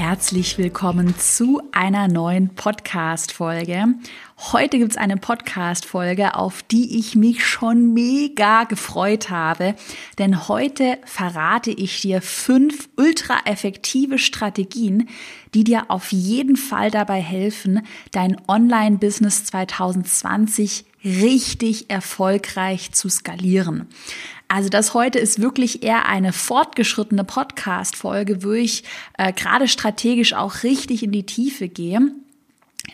Herzlich willkommen zu einer neuen Podcast-Folge. Heute gibt's eine Podcast-Folge, auf die ich mich schon mega gefreut habe, denn heute verrate ich dir fünf ultra effektive Strategien, die dir auf jeden Fall dabei helfen, dein Online-Business 2020 richtig erfolgreich zu skalieren. Also das heute ist wirklich eher eine fortgeschrittene Podcast-Folge, wo ich äh, gerade strategisch auch richtig in die Tiefe gehe.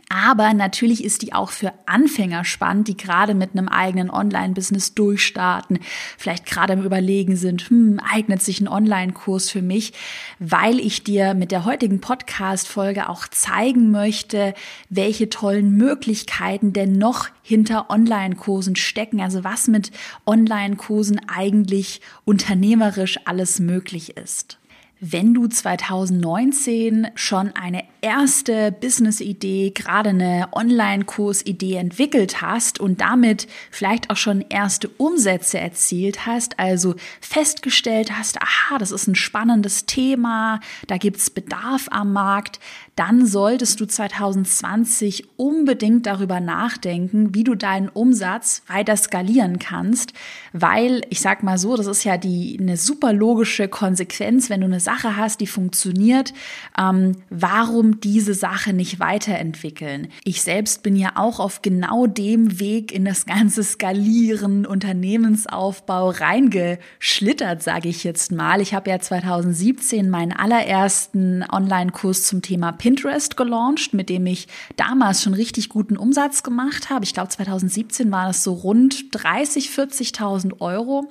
Aber natürlich ist die auch für Anfänger spannend, die gerade mit einem eigenen Online-Business durchstarten, vielleicht gerade im Überlegen sind, hm, eignet sich ein Online-Kurs für mich, weil ich dir mit der heutigen Podcast-Folge auch zeigen möchte, welche tollen Möglichkeiten denn noch hinter Online-Kursen stecken, also was mit Online-Kursen eigentlich unternehmerisch alles möglich ist. Wenn du 2019 schon eine erste Business-Idee, gerade eine Online-Kurs-Idee entwickelt hast und damit vielleicht auch schon erste Umsätze erzielt hast, also festgestellt hast, aha, das ist ein spannendes Thema, da gibt's Bedarf am Markt, dann solltest du 2020 unbedingt darüber nachdenken, wie du deinen Umsatz weiter skalieren kannst, weil ich sag mal so, das ist ja die eine super logische Konsequenz, wenn du eine Sache hast, die funktioniert, ähm, warum diese Sache nicht weiterentwickeln? Ich selbst bin ja auch auf genau dem Weg in das ganze Skalieren, Unternehmensaufbau reingeschlittert, sage ich jetzt mal. Ich habe ja 2017 meinen allerersten Online-Kurs zum Thema Pinterest gelauncht, mit dem ich damals schon richtig guten Umsatz gemacht habe. Ich glaube, 2017 war das so rund 30, 40.000 Euro.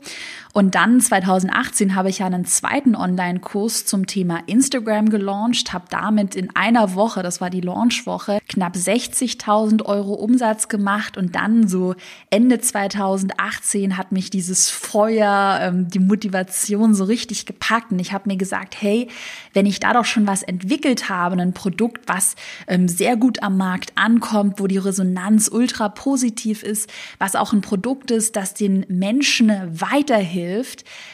Und dann 2018 habe ich ja einen zweiten Online-Kurs zum Thema Instagram gelauncht, habe damit in einer Woche, das war die Launchwoche, knapp 60.000 Euro Umsatz gemacht. Und dann so Ende 2018 hat mich dieses Feuer, ähm, die Motivation so richtig gepackt. Und ich habe mir gesagt, hey, wenn ich da doch schon was entwickelt habe, ein Produkt, was ähm, sehr gut am Markt ankommt, wo die Resonanz ultra positiv ist, was auch ein Produkt ist, das den Menschen weiterhilft,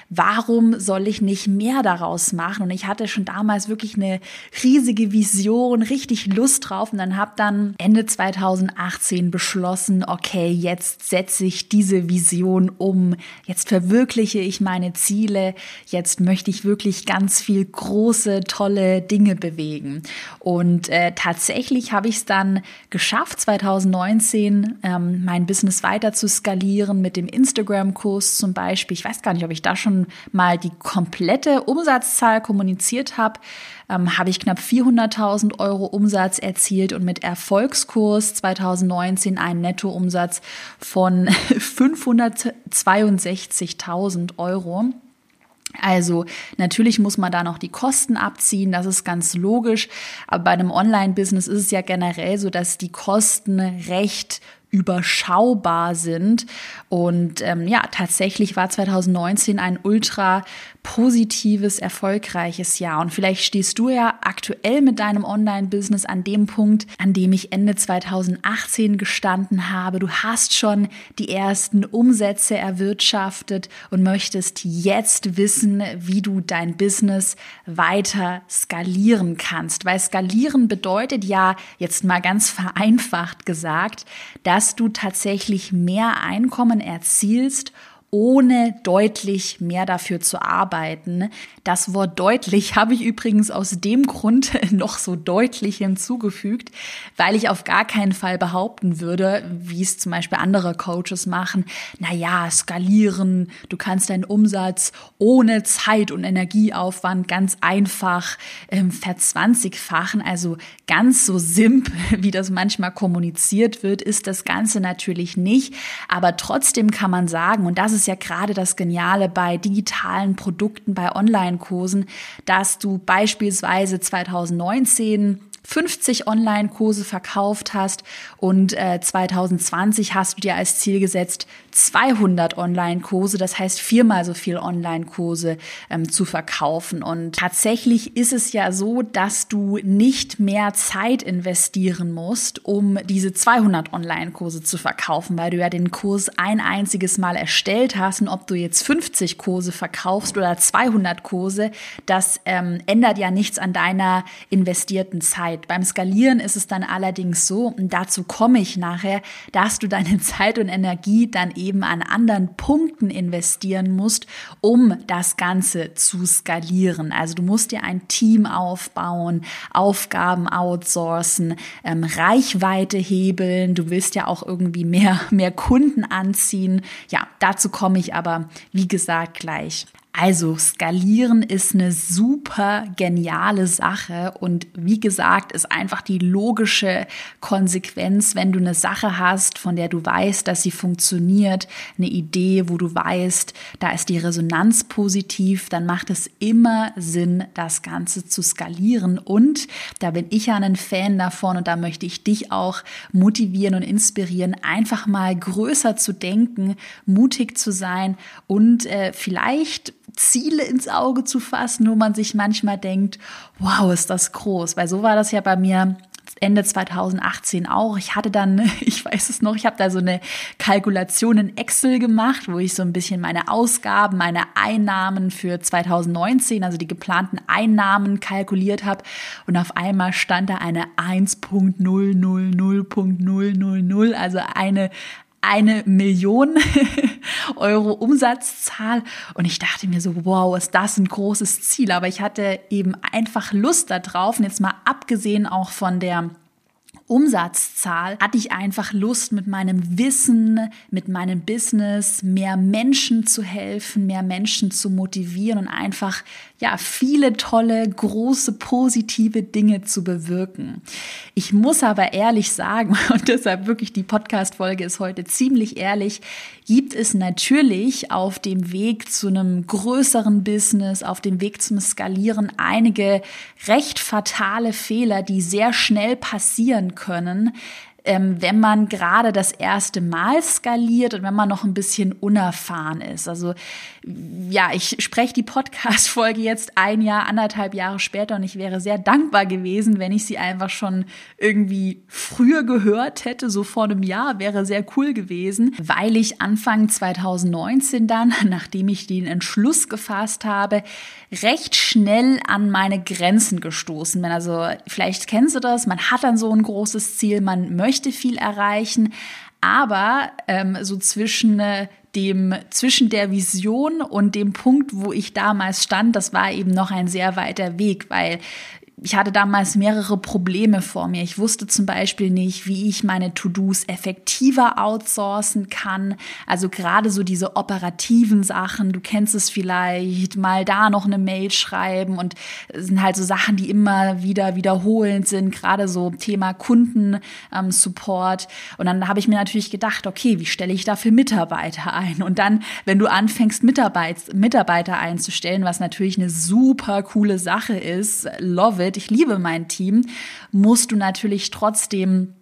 warum soll ich nicht mehr daraus machen? Und ich hatte schon damals wirklich eine riesige Vision, richtig Lust drauf und dann habe dann Ende 2018 beschlossen, okay, jetzt setze ich diese Vision um, jetzt verwirkliche ich meine Ziele, jetzt möchte ich wirklich ganz viel große, tolle Dinge bewegen. Und äh, tatsächlich habe ich es dann geschafft, 2019 ähm, mein Business weiter zu skalieren mit dem Instagram-Kurs zum Beispiel. Ich weiß gar nicht, ob ich da schon mal die komplette Umsatzzahl kommuniziert habe. Ähm, habe ich knapp 400.000 Euro Umsatz erzielt und mit Erfolgskurs 2019 einen Nettoumsatz von 562.000 Euro. Also natürlich muss man da noch die Kosten abziehen, das ist ganz logisch. Aber bei einem Online-Business ist es ja generell so, dass die Kosten recht überschaubar sind. Und ähm, ja, tatsächlich war 2019 ein ultra positives, erfolgreiches Jahr. Und vielleicht stehst du ja aktuell mit deinem Online-Business an dem Punkt, an dem ich Ende 2018 gestanden habe. Du hast schon die ersten Umsätze erwirtschaftet und möchtest jetzt wissen, wie du dein Business weiter skalieren kannst. Weil skalieren bedeutet ja, jetzt mal ganz vereinfacht gesagt, dass du tatsächlich mehr Einkommen erzielst ohne deutlich mehr dafür zu arbeiten. Das Wort deutlich habe ich übrigens aus dem Grund noch so deutlich hinzugefügt, weil ich auf gar keinen Fall behaupten würde, wie es zum Beispiel andere Coaches machen, na ja, skalieren, du kannst deinen Umsatz ohne Zeit und Energieaufwand ganz einfach ähm, verzwanzigfachen. Also ganz so simp, wie das manchmal kommuniziert wird, ist das Ganze natürlich nicht. Aber trotzdem kann man sagen, und das ist ja gerade das Geniale bei digitalen Produkten, bei Online-Kursen, dass du beispielsweise 2019 50 Online-Kurse verkauft hast und äh, 2020 hast du dir als Ziel gesetzt, 200 Online-Kurse, das heißt viermal so viel Online-Kurse ähm, zu verkaufen. Und tatsächlich ist es ja so, dass du nicht mehr Zeit investieren musst, um diese 200 Online-Kurse zu verkaufen, weil du ja den Kurs ein einziges Mal erstellt hast. Und ob du jetzt 50 Kurse verkaufst oder 200 Kurse, das ähm, ändert ja nichts an deiner investierten Zeit. Beim Skalieren ist es dann allerdings so, und dazu komme ich nachher, dass du deine Zeit und Energie dann eben an anderen Punkten investieren musst, um das Ganze zu skalieren. Also du musst dir ein Team aufbauen, Aufgaben outsourcen, ähm, Reichweite hebeln. Du willst ja auch irgendwie mehr, mehr Kunden anziehen. Ja, dazu komme ich aber, wie gesagt, gleich. Also skalieren ist eine super geniale Sache und wie gesagt, ist einfach die logische Konsequenz, wenn du eine Sache hast, von der du weißt, dass sie funktioniert, eine Idee, wo du weißt, da ist die Resonanz positiv, dann macht es immer Sinn, das Ganze zu skalieren. Und da bin ich ja ein Fan davon und da möchte ich dich auch motivieren und inspirieren, einfach mal größer zu denken, mutig zu sein und äh, vielleicht Ziele ins Auge zu fassen, wo man sich manchmal denkt, wow, ist das groß. Weil so war das ja bei mir Ende 2018 auch. Ich hatte dann, ich weiß es noch, ich habe da so eine Kalkulation in Excel gemacht, wo ich so ein bisschen meine Ausgaben, meine Einnahmen für 2019, also die geplanten Einnahmen kalkuliert habe. Und auf einmal stand da eine 1.000.000, also eine eine Million Euro Umsatzzahl. Und ich dachte mir so, wow, ist das ein großes Ziel. Aber ich hatte eben einfach Lust darauf. Und jetzt mal abgesehen auch von der Umsatzzahl hatte ich einfach Lust, mit meinem Wissen, mit meinem Business mehr Menschen zu helfen, mehr Menschen zu motivieren und einfach ja, viele tolle, große, positive Dinge zu bewirken. Ich muss aber ehrlich sagen, und deshalb wirklich die Podcast-Folge ist heute ziemlich ehrlich, gibt es natürlich auf dem Weg zu einem größeren Business, auf dem Weg zum Skalieren einige recht fatale Fehler, die sehr schnell passieren können, ähm, wenn man gerade das erste Mal skaliert und wenn man noch ein bisschen unerfahren ist. Also ja, ich spreche die Podcast-Folge jetzt ein Jahr, anderthalb Jahre später und ich wäre sehr dankbar gewesen, wenn ich sie einfach schon irgendwie früher gehört hätte, so vor einem Jahr, wäre sehr cool gewesen, weil ich Anfang 2019 dann, nachdem ich den Entschluss gefasst habe, recht schnell an meine Grenzen gestoßen bin. Also vielleicht kennst du das, man hat dann so ein großes Ziel, man möchte viel erreichen, aber ähm, so zwischen äh, dem zwischen der Vision und dem Punkt, wo ich damals stand, das war eben noch ein sehr weiter Weg, weil ich hatte damals mehrere Probleme vor mir. Ich wusste zum Beispiel nicht, wie ich meine To-Dos effektiver outsourcen kann. Also gerade so diese operativen Sachen, du kennst es vielleicht, mal da noch eine Mail schreiben und sind halt so Sachen, die immer wieder wiederholend sind, gerade so Thema Kundensupport. Und dann habe ich mir natürlich gedacht, okay, wie stelle ich dafür Mitarbeiter ein? Und dann, wenn du anfängst, Mitarbeit Mitarbeiter einzustellen, was natürlich eine super coole Sache ist, love it Spirit, ich liebe mein Team, musst du natürlich trotzdem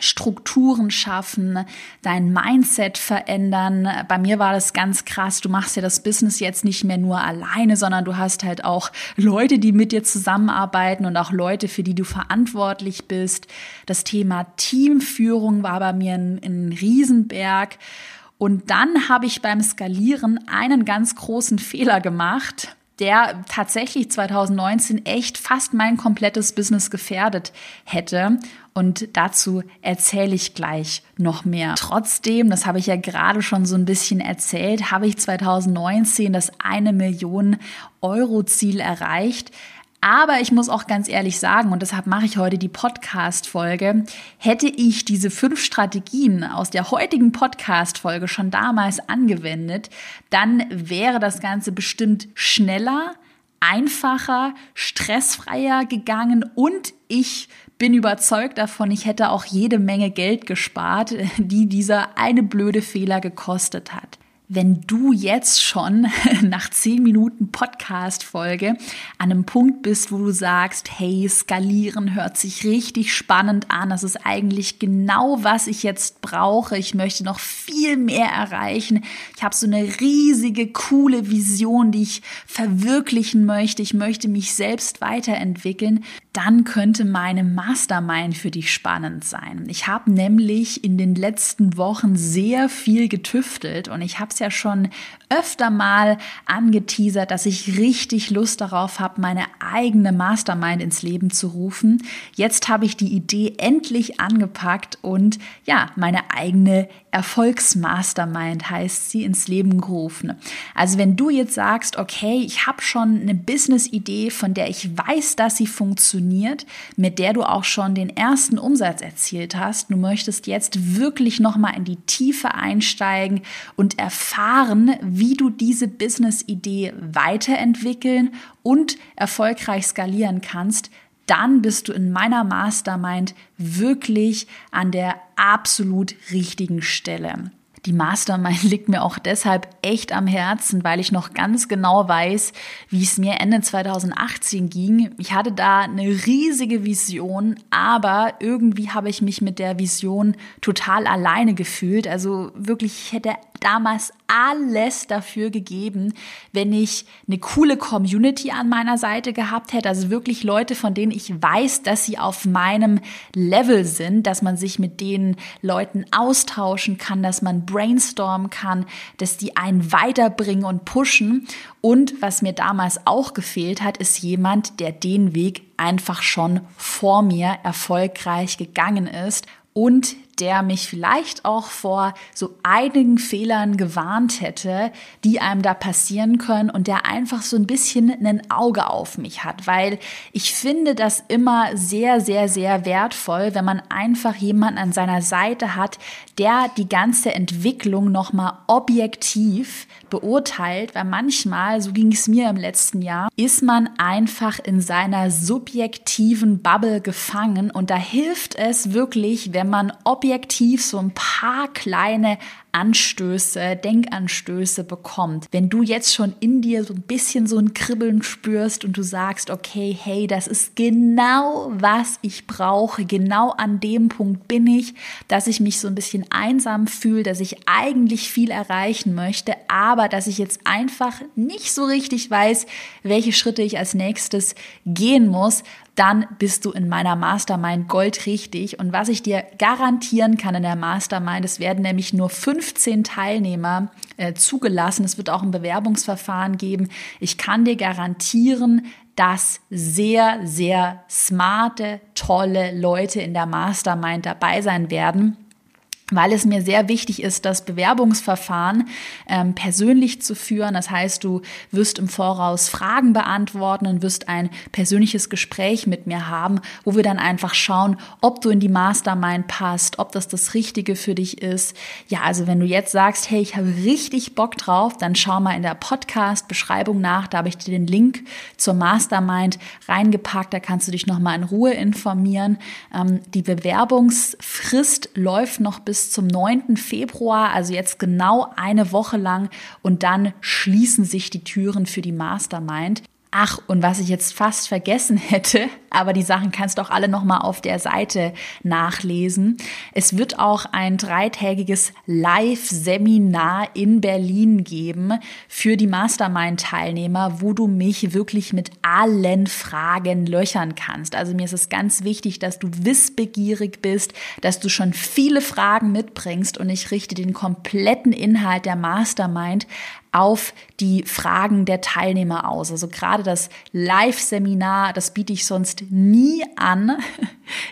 Strukturen schaffen, dein Mindset verändern. Bei mir war das ganz krass. Du machst ja das Business jetzt nicht mehr nur alleine, sondern du hast halt auch Leute, die mit dir zusammenarbeiten und auch Leute, für die du verantwortlich bist. Das Thema Teamführung war bei mir ein, ein Riesenberg. Und dann habe ich beim Skalieren einen ganz großen Fehler gemacht der tatsächlich 2019 echt fast mein komplettes Business gefährdet hätte. Und dazu erzähle ich gleich noch mehr. Trotzdem, das habe ich ja gerade schon so ein bisschen erzählt, habe ich 2019 das eine Million Euro Ziel erreicht. Aber ich muss auch ganz ehrlich sagen, und deshalb mache ich heute die Podcast-Folge, hätte ich diese fünf Strategien aus der heutigen Podcast-Folge schon damals angewendet, dann wäre das Ganze bestimmt schneller, einfacher, stressfreier gegangen und ich bin überzeugt davon, ich hätte auch jede Menge Geld gespart, die dieser eine blöde Fehler gekostet hat. Wenn du jetzt schon nach zehn Minuten Podcast-Folge an einem Punkt bist, wo du sagst, hey, skalieren hört sich richtig spannend an. Das ist eigentlich genau, was ich jetzt brauche. Ich möchte noch viel mehr erreichen. Ich habe so eine riesige, coole Vision, die ich verwirklichen möchte. Ich möchte mich selbst weiterentwickeln. Dann könnte meine Mastermind für dich spannend sein. Ich habe nämlich in den letzten Wochen sehr viel getüftelt und ich habe ja schon öfter mal angeteasert, dass ich richtig Lust darauf habe, meine eigene Mastermind ins Leben zu rufen. Jetzt habe ich die Idee endlich angepackt und ja, meine eigene Erfolgsmastermind heißt sie ins Leben gerufen. Also wenn du jetzt sagst, okay, ich habe schon eine Business-Idee, von der ich weiß, dass sie funktioniert, mit der du auch schon den ersten Umsatz erzielt hast, du möchtest jetzt wirklich noch mal in die Tiefe einsteigen und erfahren, wie du diese Business-Idee weiterentwickeln und erfolgreich skalieren kannst, dann bist du in meiner Mastermind wirklich an der absolut richtigen Stelle. Die Mastermind liegt mir auch deshalb echt am Herzen, weil ich noch ganz genau weiß, wie es mir Ende 2018 ging. Ich hatte da eine riesige Vision, aber irgendwie habe ich mich mit der Vision total alleine gefühlt. Also wirklich, ich hätte damals alles dafür gegeben, wenn ich eine coole Community an meiner Seite gehabt hätte. Also wirklich Leute, von denen ich weiß, dass sie auf meinem Level sind, dass man sich mit den Leuten austauschen kann, dass man brainstormen kann, dass die einen weiterbringen und pushen. Und was mir damals auch gefehlt hat, ist jemand, der den Weg einfach schon vor mir erfolgreich gegangen ist und der mich vielleicht auch vor so einigen Fehlern gewarnt hätte, die einem da passieren können und der einfach so ein bisschen ein Auge auf mich hat, weil ich finde das immer sehr, sehr, sehr wertvoll, wenn man einfach jemanden an seiner Seite hat, der die ganze Entwicklung nochmal objektiv beurteilt, weil manchmal, so ging es mir im letzten Jahr, ist man einfach in seiner subjektiven Bubble gefangen und da hilft es wirklich, wenn man objektiv objektiv so ein paar kleine Anstöße, Denkanstöße bekommt. Wenn du jetzt schon in dir so ein bisschen so ein Kribbeln spürst und du sagst, okay, hey, das ist genau, was ich brauche, genau an dem Punkt bin ich, dass ich mich so ein bisschen einsam fühle, dass ich eigentlich viel erreichen möchte, aber dass ich jetzt einfach nicht so richtig weiß, welche Schritte ich als nächstes gehen muss, dann bist du in meiner Mastermind goldrichtig. Und was ich dir garantieren kann in der Mastermind, es werden nämlich nur 15 Teilnehmer äh, zugelassen. Es wird auch ein Bewerbungsverfahren geben. Ich kann dir garantieren, dass sehr, sehr smarte, tolle Leute in der Mastermind dabei sein werden weil es mir sehr wichtig ist, das Bewerbungsverfahren ähm, persönlich zu führen. Das heißt, du wirst im Voraus Fragen beantworten und wirst ein persönliches Gespräch mit mir haben, wo wir dann einfach schauen, ob du in die Mastermind passt, ob das das Richtige für dich ist. Ja, also wenn du jetzt sagst, hey, ich habe richtig Bock drauf, dann schau mal in der Podcast-Beschreibung nach. Da habe ich dir den Link zur Mastermind reingepackt. Da kannst du dich nochmal in Ruhe informieren. Ähm, die Bewerbungsfrist läuft noch bis bis zum 9. Februar, also jetzt genau eine Woche lang. Und dann schließen sich die Türen für die Mastermind. Ach, und was ich jetzt fast vergessen hätte, aber die Sachen kannst du auch alle nochmal auf der Seite nachlesen. Es wird auch ein dreitägiges Live-Seminar in Berlin geben für die Mastermind-Teilnehmer, wo du mich wirklich mit allen Fragen löchern kannst. Also mir ist es ganz wichtig, dass du wissbegierig bist, dass du schon viele Fragen mitbringst und ich richte den kompletten Inhalt der Mastermind auf die Fragen der Teilnehmer aus. Also gerade das Live-Seminar, das biete ich sonst nie an.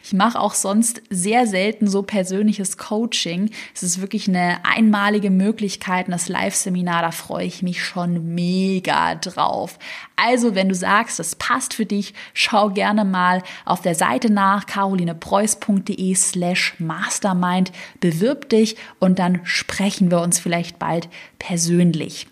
Ich mache auch sonst sehr selten so persönliches Coaching. Es ist wirklich eine einmalige Möglichkeit, das Live-Seminar, da freue ich mich schon mega drauf. Also, wenn du sagst, das passt für dich, schau gerne mal auf der Seite nach carolinepreuß.de slash mastermind, bewirb dich und dann sprechen wir uns vielleicht bald persönlich.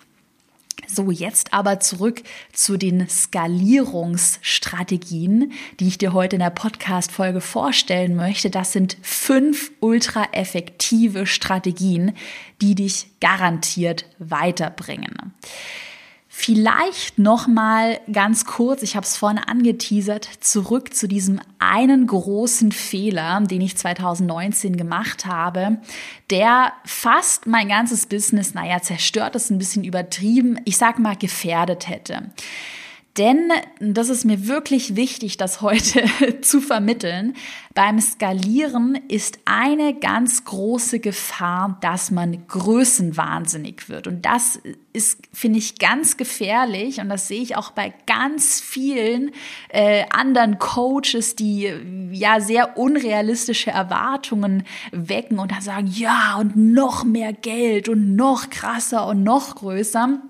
So, jetzt aber zurück zu den Skalierungsstrategien, die ich dir heute in der Podcast-Folge vorstellen möchte. Das sind fünf ultra effektive Strategien, die dich garantiert weiterbringen. Vielleicht noch mal ganz kurz, ich habe es vorne angeteasert, zurück zu diesem einen großen Fehler, den ich 2019 gemacht habe, der fast mein ganzes Business, naja, zerstört ist ein bisschen übertrieben, ich sag mal gefährdet hätte. Denn, das ist mir wirklich wichtig, das heute zu vermitteln, beim Skalieren ist eine ganz große Gefahr, dass man größenwahnsinnig wird. Und das ist, finde ich, ganz gefährlich. Und das sehe ich auch bei ganz vielen äh, anderen Coaches, die ja sehr unrealistische Erwartungen wecken und dann sagen, ja, und noch mehr Geld und noch krasser und noch größer.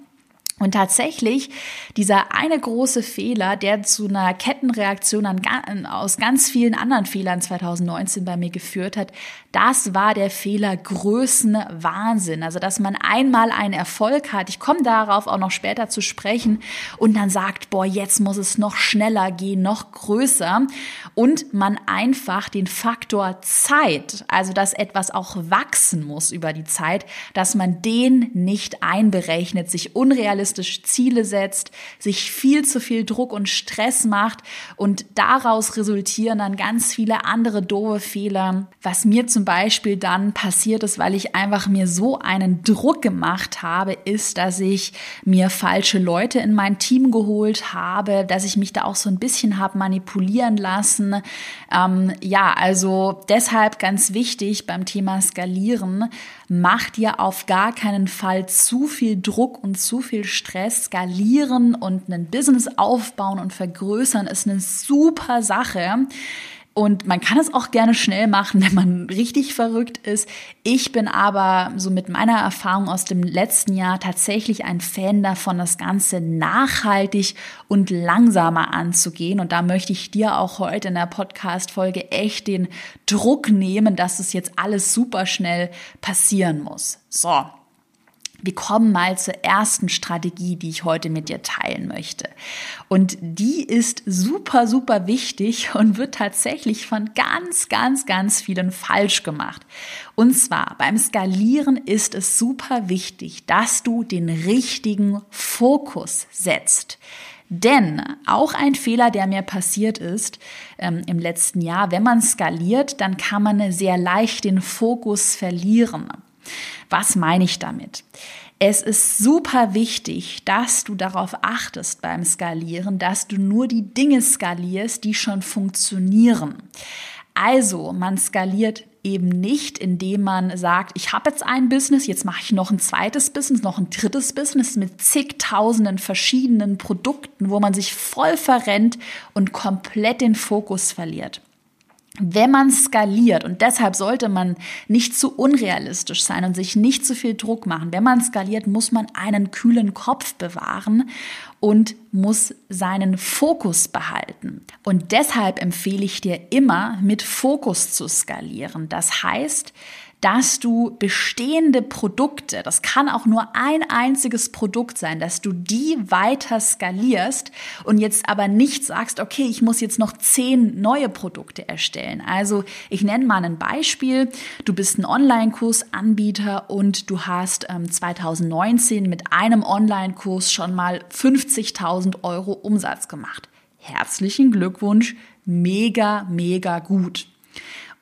Und tatsächlich, dieser eine große Fehler, der zu einer Kettenreaktion an, aus ganz vielen anderen Fehlern 2019 bei mir geführt hat, das war der Fehler Größenwahnsinn. Also, dass man einmal einen Erfolg hat, ich komme darauf auch noch später zu sprechen, und dann sagt, boah, jetzt muss es noch schneller gehen, noch größer. Und man einfach den Faktor Zeit, also dass etwas auch wachsen muss über die Zeit, dass man den nicht einberechnet, sich unrealistisch unrealistisch Ziele setzt, sich viel zu viel Druck und Stress macht und daraus resultieren dann ganz viele andere doofe Fehler. Was mir zum Beispiel dann passiert ist, weil ich einfach mir so einen Druck gemacht habe, ist, dass ich mir falsche Leute in mein Team geholt habe, dass ich mich da auch so ein bisschen habe manipulieren lassen. Ähm, ja, also deshalb ganz wichtig beim Thema Skalieren, mach dir auf gar keinen Fall zu viel Druck und zu viel Stress. Skalieren und ein Business aufbauen und vergrößern ist eine super Sache. Und man kann es auch gerne schnell machen, wenn man richtig verrückt ist. Ich bin aber so mit meiner Erfahrung aus dem letzten Jahr tatsächlich ein Fan davon, das Ganze nachhaltig und langsamer anzugehen. Und da möchte ich dir auch heute in der Podcast-Folge echt den Druck nehmen, dass es jetzt alles super schnell passieren muss. So. Wir kommen mal zur ersten Strategie, die ich heute mit dir teilen möchte. Und die ist super, super wichtig und wird tatsächlich von ganz, ganz, ganz vielen falsch gemacht. Und zwar beim Skalieren ist es super wichtig, dass du den richtigen Fokus setzt. Denn auch ein Fehler, der mir passiert ist ähm, im letzten Jahr, wenn man skaliert, dann kann man sehr leicht den Fokus verlieren. Was meine ich damit? Es ist super wichtig, dass du darauf achtest beim Skalieren, dass du nur die Dinge skalierst, die schon funktionieren. Also, man skaliert eben nicht, indem man sagt, ich habe jetzt ein Business, jetzt mache ich noch ein zweites Business, noch ein drittes Business mit zigtausenden verschiedenen Produkten, wo man sich voll verrennt und komplett den Fokus verliert wenn man skaliert, und deshalb sollte man nicht zu unrealistisch sein und sich nicht zu viel Druck machen, wenn man skaliert, muss man einen kühlen Kopf bewahren und muss seinen Fokus behalten. Und deshalb empfehle ich dir immer, mit Fokus zu skalieren. Das heißt, dass du bestehende Produkte, das kann auch nur ein einziges Produkt sein, dass du die weiter skalierst und jetzt aber nicht sagst, okay, ich muss jetzt noch zehn neue Produkte erstellen. Also ich nenne mal ein Beispiel. Du bist ein Online-Kursanbieter und du hast ähm, 2019 mit einem Online-Kurs schon mal 50.000 Euro Umsatz gemacht. Herzlichen Glückwunsch, mega, mega gut.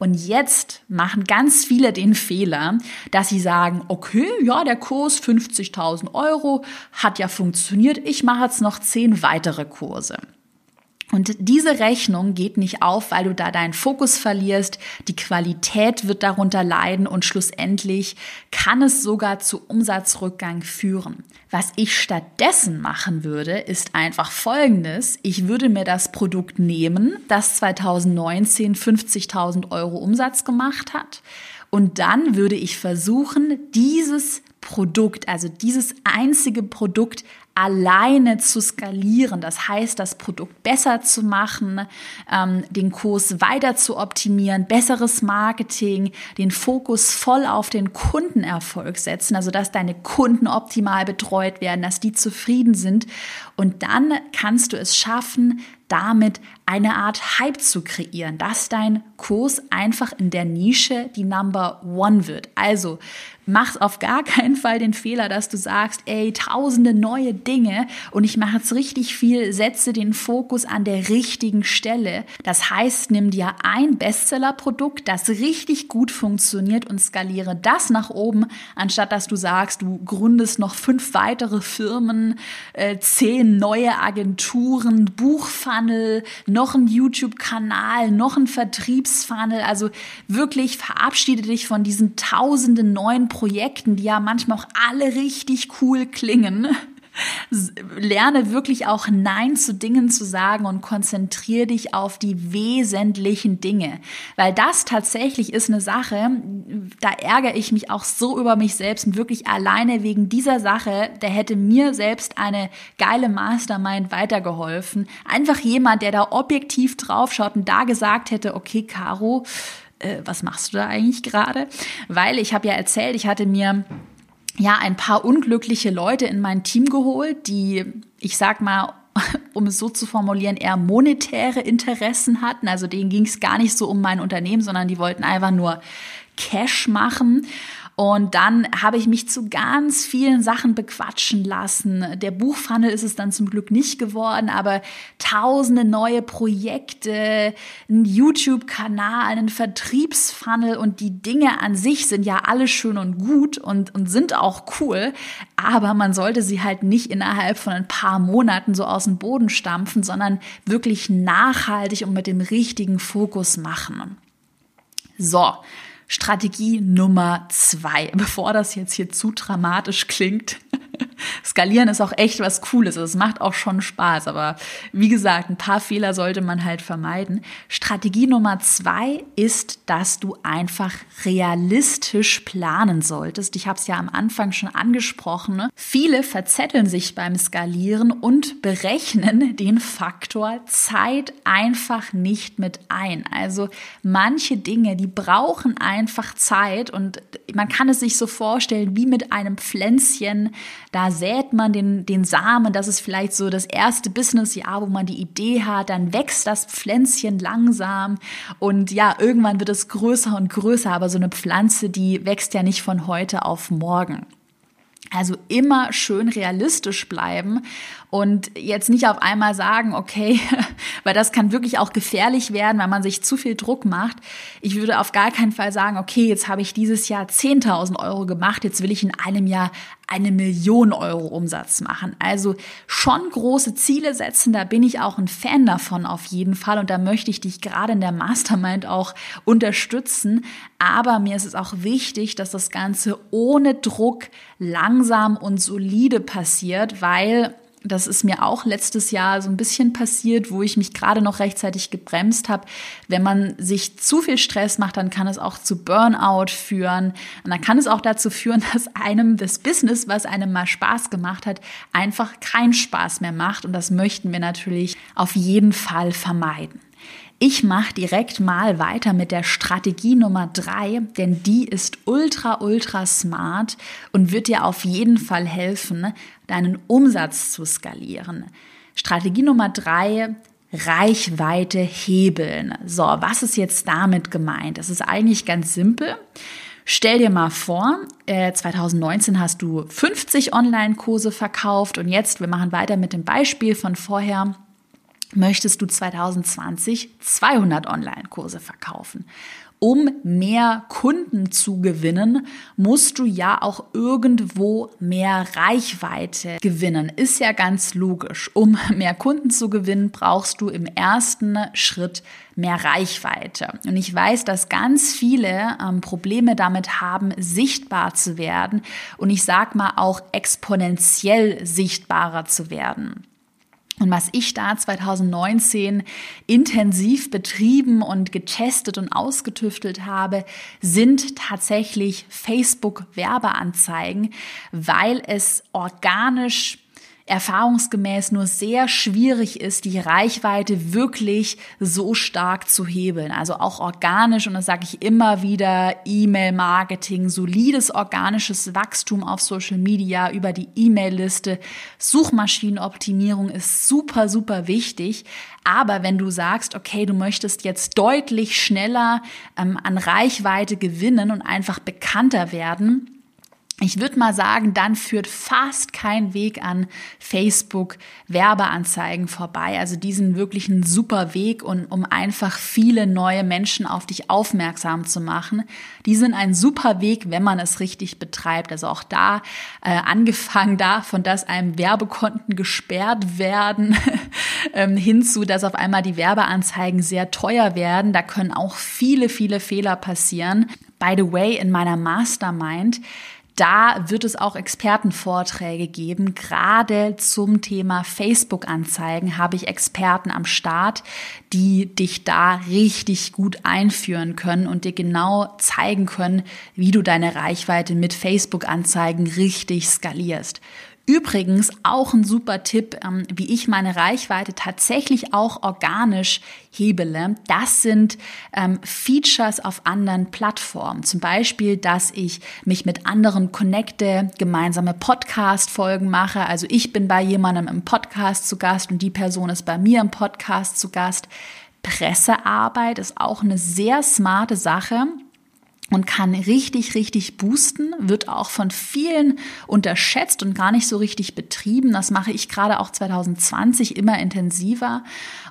Und jetzt machen ganz viele den Fehler, dass sie sagen, okay, ja, der Kurs 50.000 Euro hat ja funktioniert, ich mache jetzt noch zehn weitere Kurse. Und diese Rechnung geht nicht auf, weil du da deinen Fokus verlierst, die Qualität wird darunter leiden und schlussendlich kann es sogar zu Umsatzrückgang führen. Was ich stattdessen machen würde, ist einfach Folgendes. Ich würde mir das Produkt nehmen, das 2019 50.000 Euro Umsatz gemacht hat und dann würde ich versuchen, dieses Produkt, also dieses einzige Produkt alleine zu skalieren. Das heißt, das Produkt besser zu machen, ähm, den Kurs weiter zu optimieren, besseres Marketing, den Fokus voll auf den Kundenerfolg setzen, also dass deine Kunden optimal betreut werden, dass die zufrieden sind. Und dann kannst du es schaffen, damit eine Art Hype zu kreieren, dass dein Kurs einfach in der Nische die Number One wird. Also mach auf gar keinen Fall den Fehler, dass du sagst, ey, tausende neue Dinge und ich mache jetzt richtig viel, setze den Fokus an der richtigen Stelle. Das heißt, nimm dir ein Bestsellerprodukt, das richtig gut funktioniert und skaliere das nach oben, anstatt dass du sagst, du gründest noch fünf weitere Firmen, äh, zehn neue Agenturen, Buchfunnel, noch ein YouTube-Kanal, noch ein Vertriebsfunnel. Also wirklich verabschiede dich von diesen tausenden neuen Projekten, die ja manchmal auch alle richtig cool klingen. Lerne wirklich auch Nein zu Dingen zu sagen und konzentriere dich auf die wesentlichen Dinge. Weil das tatsächlich ist eine Sache, da ärgere ich mich auch so über mich selbst und wirklich alleine wegen dieser Sache, der hätte mir selbst eine geile Mastermind weitergeholfen. Einfach jemand, der da objektiv draufschaut und da gesagt hätte, okay, Caro, äh, was machst du da eigentlich gerade? Weil ich habe ja erzählt, ich hatte mir ja ein paar unglückliche Leute in mein Team geholt, die, ich sag mal, um es so zu formulieren, eher monetäre Interessen hatten. Also denen ging es gar nicht so um mein Unternehmen, sondern die wollten einfach nur Cash machen. Und dann habe ich mich zu ganz vielen Sachen bequatschen lassen. Der Buchfunnel ist es dann zum Glück nicht geworden, aber tausende neue Projekte, ein YouTube-Kanal, ein Vertriebsfunnel und die Dinge an sich sind ja alle schön und gut und, und sind auch cool. Aber man sollte sie halt nicht innerhalb von ein paar Monaten so aus dem Boden stampfen, sondern wirklich nachhaltig und mit dem richtigen Fokus machen. So. Strategie Nummer zwei, bevor das jetzt hier zu dramatisch klingt. Skalieren ist auch echt was Cooles. Es macht auch schon Spaß. Aber wie gesagt, ein paar Fehler sollte man halt vermeiden. Strategie Nummer zwei ist, dass du einfach realistisch planen solltest. Ich habe es ja am Anfang schon angesprochen. Ne? Viele verzetteln sich beim Skalieren und berechnen den Faktor Zeit einfach nicht mit ein. Also manche Dinge, die brauchen einfach Zeit und man kann es sich so vorstellen wie mit einem Pflänzchen. Da sät man den, den Samen, das ist vielleicht so das erste Businessjahr, wo man die Idee hat, dann wächst das Pflänzchen langsam und ja, irgendwann wird es größer und größer, aber so eine Pflanze, die wächst ja nicht von heute auf morgen. Also immer schön realistisch bleiben und jetzt nicht auf einmal sagen, okay, weil das kann wirklich auch gefährlich werden, weil man sich zu viel Druck macht. Ich würde auf gar keinen Fall sagen, okay, jetzt habe ich dieses Jahr 10.000 Euro gemacht, jetzt will ich in einem Jahr eine Million Euro Umsatz machen. Also schon große Ziele setzen, da bin ich auch ein Fan davon auf jeden Fall und da möchte ich dich gerade in der Mastermind auch unterstützen. Aber mir ist es auch wichtig, dass das Ganze ohne Druck langsam und solide passiert, weil das ist mir auch letztes Jahr so ein bisschen passiert, wo ich mich gerade noch rechtzeitig gebremst habe. Wenn man sich zu viel Stress macht, dann kann es auch zu Burnout führen. Und dann kann es auch dazu führen, dass einem das Business, was einem mal Spaß gemacht hat, einfach keinen Spaß mehr macht. Und das möchten wir natürlich auf jeden Fall vermeiden. Ich mache direkt mal weiter mit der Strategie Nummer drei, denn die ist ultra, ultra smart und wird dir auf jeden Fall helfen, deinen Umsatz zu skalieren. Strategie Nummer drei, Reichweite hebeln. So, was ist jetzt damit gemeint? Das ist eigentlich ganz simpel. Stell dir mal vor, 2019 äh, hast du 50 Online-Kurse verkauft und jetzt, wir machen weiter mit dem Beispiel von vorher, möchtest du 2020 200 Online-Kurse verkaufen. Um mehr Kunden zu gewinnen, musst du ja auch irgendwo mehr Reichweite gewinnen. Ist ja ganz logisch. Um mehr Kunden zu gewinnen, brauchst du im ersten Schritt mehr Reichweite. Und ich weiß, dass ganz viele ähm, Probleme damit haben, sichtbar zu werden und ich sag mal auch exponentiell sichtbarer zu werden. Und was ich da 2019 intensiv betrieben und getestet und ausgetüftelt habe, sind tatsächlich Facebook-Werbeanzeigen, weil es organisch erfahrungsgemäß nur sehr schwierig ist, die Reichweite wirklich so stark zu hebeln. Also auch organisch, und das sage ich immer wieder, E-Mail-Marketing, solides organisches Wachstum auf Social Media über die E-Mail-Liste, Suchmaschinenoptimierung ist super, super wichtig. Aber wenn du sagst, okay, du möchtest jetzt deutlich schneller ähm, an Reichweite gewinnen und einfach bekannter werden, ich würde mal sagen, dann führt fast kein Weg an Facebook Werbeanzeigen vorbei. Also diesen wirklich ein super Weg, und, um einfach viele neue Menschen auf dich aufmerksam zu machen. Die sind ein super Weg, wenn man es richtig betreibt. Also auch da äh, angefangen davon, dass einem Werbekonten gesperrt werden, ähm, hinzu, dass auf einmal die Werbeanzeigen sehr teuer werden. Da können auch viele, viele Fehler passieren. By the way, in meiner Mastermind da wird es auch Expertenvorträge geben. Gerade zum Thema Facebook-Anzeigen habe ich Experten am Start, die dich da richtig gut einführen können und dir genau zeigen können, wie du deine Reichweite mit Facebook-Anzeigen richtig skalierst. Übrigens auch ein super Tipp, ähm, wie ich meine Reichweite tatsächlich auch organisch hebele. Das sind ähm, Features auf anderen Plattformen. Zum Beispiel, dass ich mich mit anderen connecte, gemeinsame Podcast-Folgen mache. Also ich bin bei jemandem im Podcast zu Gast und die Person ist bei mir im Podcast zu Gast. Pressearbeit ist auch eine sehr smarte Sache und kann richtig, richtig boosten, wird auch von vielen unterschätzt und gar nicht so richtig betrieben. Das mache ich gerade auch 2020 immer intensiver.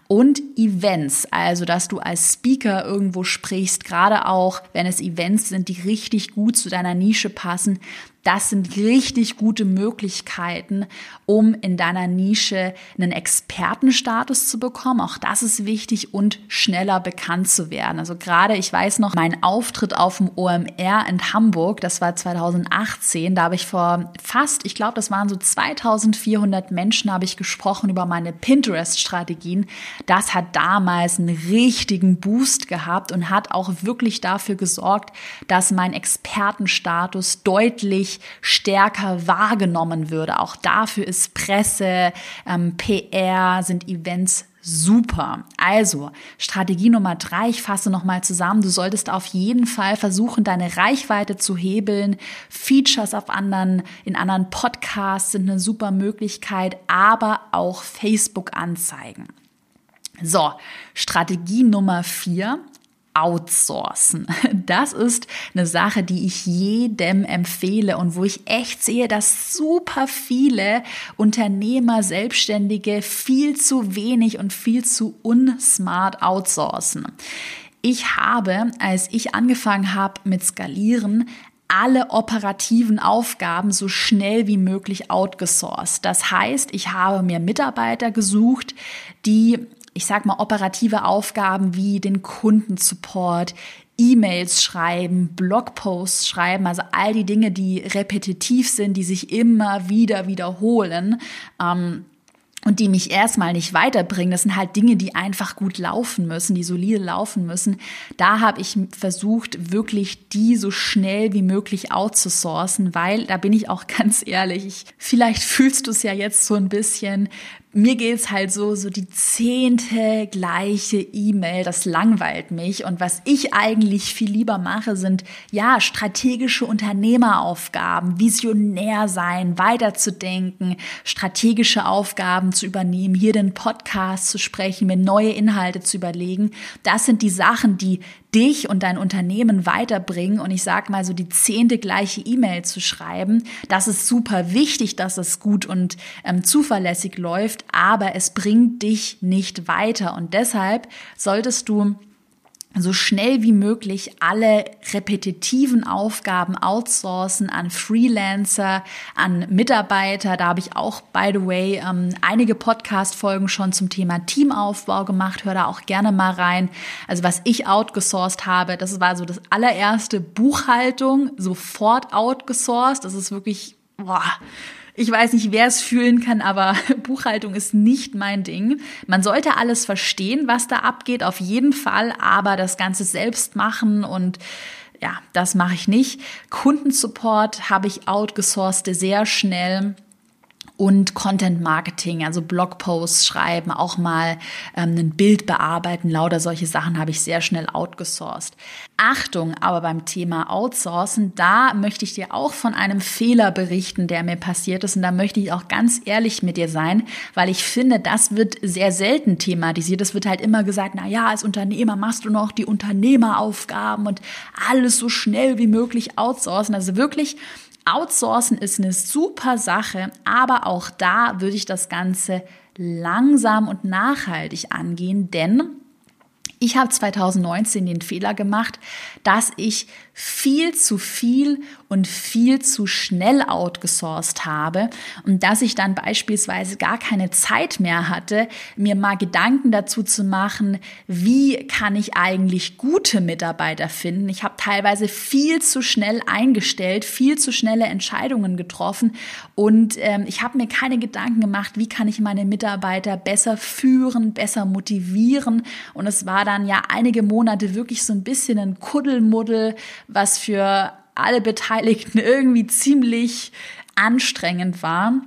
Und Events, also dass du als Speaker irgendwo sprichst, gerade auch wenn es Events sind, die richtig gut zu deiner Nische passen, das sind richtig gute Möglichkeiten, um in deiner Nische einen Expertenstatus zu bekommen. Auch das ist wichtig und schneller bekannt zu werden. Also gerade, ich weiß noch, mein Auftritt auf dem OMR in Hamburg, das war 2018, da habe ich vor fast, ich glaube, das waren so 2400 Menschen, habe ich gesprochen über meine Pinterest-Strategien. Das hat damals einen richtigen Boost gehabt und hat auch wirklich dafür gesorgt, dass mein Expertenstatus deutlich deutlich stärker wahrgenommen würde. Auch dafür ist Presse, ähm, PR, sind Events super. Also, Strategie Nummer drei, ich fasse nochmal zusammen. Du solltest auf jeden Fall versuchen, deine Reichweite zu hebeln. Features auf anderen, in anderen Podcasts sind eine super Möglichkeit, aber auch Facebook-Anzeigen. So, Strategie Nummer vier outsourcen. Das ist eine Sache, die ich jedem empfehle und wo ich echt sehe, dass super viele Unternehmer, Selbstständige viel zu wenig und viel zu unsmart outsourcen. Ich habe, als ich angefangen habe mit Skalieren, alle operativen Aufgaben so schnell wie möglich outgesourced. Das heißt, ich habe mir Mitarbeiter gesucht, die ich sag mal, operative Aufgaben wie den Kundensupport, E-Mails schreiben, Blogposts schreiben, also all die Dinge, die repetitiv sind, die sich immer wieder wiederholen. Ähm, und die mich erstmal nicht weiterbringen. Das sind halt Dinge, die einfach gut laufen müssen, die solide laufen müssen. Da habe ich versucht, wirklich die so schnell wie möglich outzusourcen, weil da bin ich auch ganz ehrlich, ich, vielleicht fühlst du es ja jetzt so ein bisschen, mir geht's halt so, so die zehnte gleiche E-Mail, das langweilt mich. Und was ich eigentlich viel lieber mache, sind, ja, strategische Unternehmeraufgaben, visionär sein, weiterzudenken, strategische Aufgaben zu übernehmen, hier den Podcast zu sprechen, mir neue Inhalte zu überlegen. Das sind die Sachen, die dich und dein Unternehmen weiterbringen. Und ich sage mal so die zehnte gleiche E-Mail zu schreiben, das ist super wichtig, dass es gut und ähm, zuverlässig läuft, aber es bringt dich nicht weiter. Und deshalb solltest du so schnell wie möglich alle repetitiven Aufgaben outsourcen an Freelancer, an Mitarbeiter. Da habe ich auch, by the way, ähm, einige Podcast-Folgen schon zum Thema Teamaufbau gemacht. Hör da auch gerne mal rein. Also was ich outgesourced habe, das war so das allererste Buchhaltung, sofort outgesourced. Das ist wirklich, boah, Ich weiß nicht, wer es fühlen kann, aber Buchhaltung ist nicht mein Ding. Man sollte alles verstehen, was da abgeht, auf jeden Fall, aber das Ganze selbst machen und ja, das mache ich nicht. Kundensupport habe ich outgesourced sehr schnell und Content Marketing, also Blogposts schreiben, auch mal ähm, ein Bild bearbeiten, lauter solche Sachen habe ich sehr schnell outgesourced. Achtung, aber beim Thema Outsourcen, da möchte ich dir auch von einem Fehler berichten, der mir passiert ist und da möchte ich auch ganz ehrlich mit dir sein, weil ich finde, das wird sehr selten thematisiert. Es wird halt immer gesagt, na ja, als Unternehmer machst du noch die Unternehmeraufgaben und alles so schnell wie möglich outsourcen. Also wirklich Outsourcen ist eine super Sache, aber auch da würde ich das Ganze langsam und nachhaltig angehen, denn ich habe 2019 den Fehler gemacht, dass ich viel zu viel und viel zu schnell outgesourced habe und dass ich dann beispielsweise gar keine Zeit mehr hatte, mir mal Gedanken dazu zu machen, wie kann ich eigentlich gute Mitarbeiter finden. Ich habe teilweise viel zu schnell eingestellt, viel zu schnelle Entscheidungen getroffen und ähm, ich habe mir keine Gedanken gemacht, wie kann ich meine Mitarbeiter besser führen, besser motivieren und es war dann ja einige Monate wirklich so ein bisschen ein Kuddelmuddel, was für alle Beteiligten irgendwie ziemlich anstrengend war.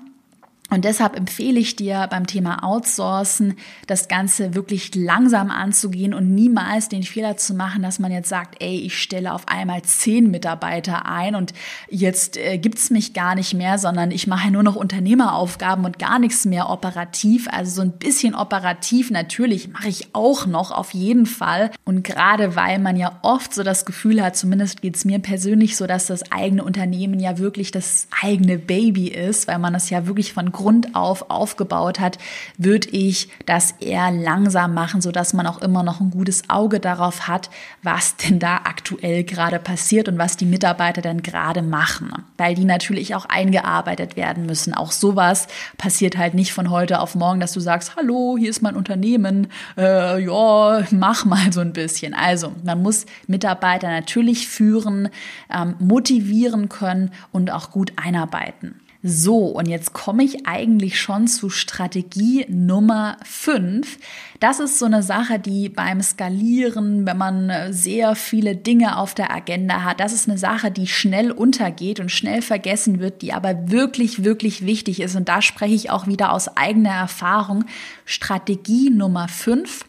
Und deshalb empfehle ich dir beim Thema Outsourcen, das Ganze wirklich langsam anzugehen und niemals den Fehler zu machen, dass man jetzt sagt, ey, ich stelle auf einmal zehn Mitarbeiter ein und jetzt äh, gibt's mich gar nicht mehr, sondern ich mache nur noch Unternehmeraufgaben und gar nichts mehr operativ. Also so ein bisschen operativ natürlich mache ich auch noch auf jeden Fall. Und gerade weil man ja oft so das Gefühl hat, zumindest geht's mir persönlich so, dass das eigene Unternehmen ja wirklich das eigene Baby ist, weil man das ja wirklich von Grund auf aufgebaut hat, würde ich das eher langsam machen, so dass man auch immer noch ein gutes Auge darauf hat, was denn da aktuell gerade passiert und was die Mitarbeiter denn gerade machen, weil die natürlich auch eingearbeitet werden müssen. Auch sowas passiert halt nicht von heute auf morgen, dass du sagst, hallo, hier ist mein Unternehmen, äh, ja, mach mal so ein bisschen. Also man muss Mitarbeiter natürlich führen, ähm, motivieren können und auch gut einarbeiten. So, und jetzt komme ich eigentlich schon zu Strategie Nummer 5. Das ist so eine Sache, die beim Skalieren, wenn man sehr viele Dinge auf der Agenda hat, das ist eine Sache, die schnell untergeht und schnell vergessen wird, die aber wirklich, wirklich wichtig ist. Und da spreche ich auch wieder aus eigener Erfahrung. Strategie Nummer 5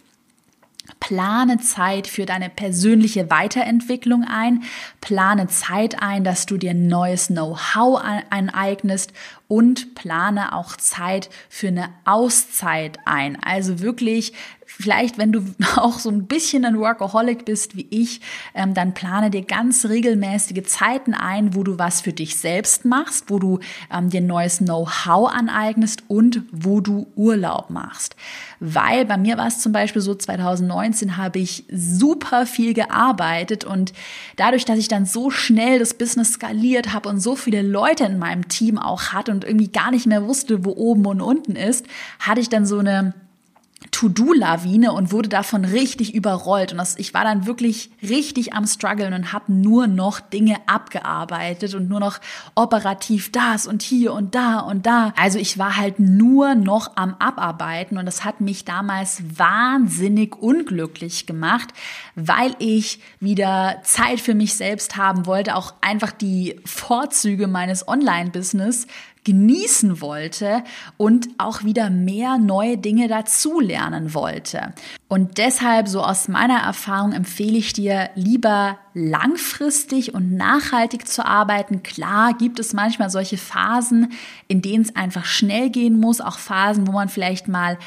Plane Zeit für deine persönliche Weiterentwicklung ein. Plane Zeit ein, dass du dir neues Know-how aneignest und plane auch Zeit für eine Auszeit ein. Also wirklich Vielleicht, wenn du auch so ein bisschen ein Workaholic bist wie ich, ähm, dann plane dir ganz regelmäßige Zeiten ein, wo du was für dich selbst machst, wo du ähm, dir neues Know-how aneignest und wo du Urlaub machst. Weil bei mir war es zum Beispiel so, 2019 habe ich super viel gearbeitet und dadurch, dass ich dann so schnell das Business skaliert habe und so viele Leute in meinem Team auch hatte und irgendwie gar nicht mehr wusste, wo oben und unten ist, hatte ich dann so eine To-Do-Lawine und wurde davon richtig überrollt. Und das, ich war dann wirklich richtig am struggeln und habe nur noch Dinge abgearbeitet und nur noch operativ das und hier und da und da. Also ich war halt nur noch am Abarbeiten und das hat mich damals wahnsinnig unglücklich gemacht, weil ich wieder Zeit für mich selbst haben wollte, auch einfach die Vorzüge meines Online-Business genießen wollte und auch wieder mehr neue Dinge dazulernen wollte. Und deshalb, so aus meiner Erfahrung, empfehle ich dir lieber langfristig und nachhaltig zu arbeiten. Klar gibt es manchmal solche Phasen, in denen es einfach schnell gehen muss, auch Phasen, wo man vielleicht mal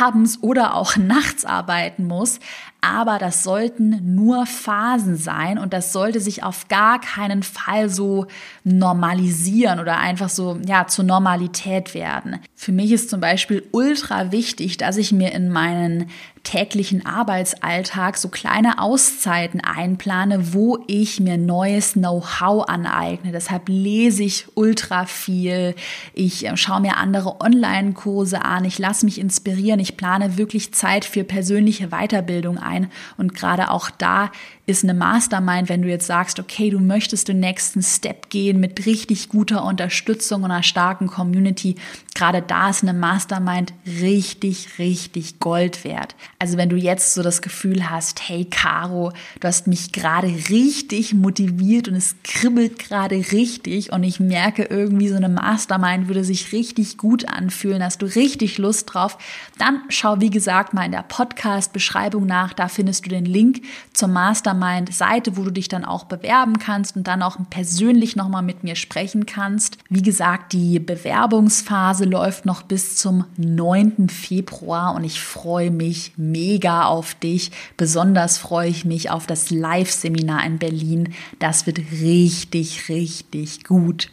abends oder auch nachts arbeiten muss. Aber das sollten nur Phasen sein und das sollte sich auf gar keinen Fall so normalisieren oder einfach so, ja, zur Normalität werden. Für mich ist zum Beispiel ultra wichtig, dass ich mir in meinen täglichen Arbeitsalltag so kleine Auszeiten einplane, wo ich mir neues Know-how aneigne. Deshalb lese ich ultra viel. Ich äh, schaue mir andere Online-Kurse an. Ich lasse mich inspirieren. Ich plane wirklich Zeit für persönliche Weiterbildung ein. Und gerade auch da ist eine Mastermind, wenn du jetzt sagst, okay, du möchtest den nächsten Step gehen mit richtig guter Unterstützung und einer starken Community. Gerade da ist eine Mastermind richtig, richtig Gold wert. Also wenn du jetzt so das Gefühl hast, hey Caro, du hast mich gerade richtig motiviert und es kribbelt gerade richtig und ich merke irgendwie so eine Mastermind würde sich richtig gut anfühlen, hast du richtig Lust drauf, dann schau wie gesagt mal in der Podcast-Beschreibung nach, da findest du den Link zur Mastermind-Seite, wo du dich dann auch bewerben kannst und dann auch persönlich nochmal mit mir sprechen kannst. Wie gesagt, die Bewerbungsphase läuft noch bis zum 9. Februar und ich freue mich mega auf dich. Besonders freue ich mich auf das Live-Seminar in Berlin. Das wird richtig, richtig gut.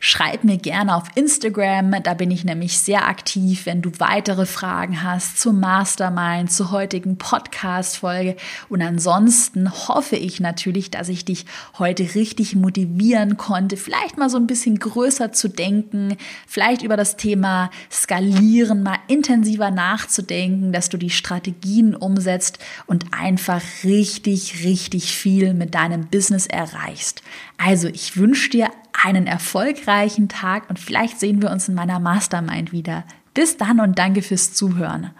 Schreib mir gerne auf Instagram, da bin ich nämlich sehr aktiv, wenn du weitere Fragen hast zur Mastermind, zur heutigen Podcast-Folge. Und ansonsten hoffe ich natürlich, dass ich dich heute richtig motivieren konnte, vielleicht mal so ein bisschen größer zu denken, vielleicht über das Thema Skalieren mal intensiver nachzudenken, dass du die Strategien umsetzt und einfach richtig, richtig viel mit deinem Business erreichst. Also ich wünsche dir einen erfolgreichen Tag und vielleicht sehen wir uns in meiner Mastermind wieder. Bis dann und danke fürs Zuhören.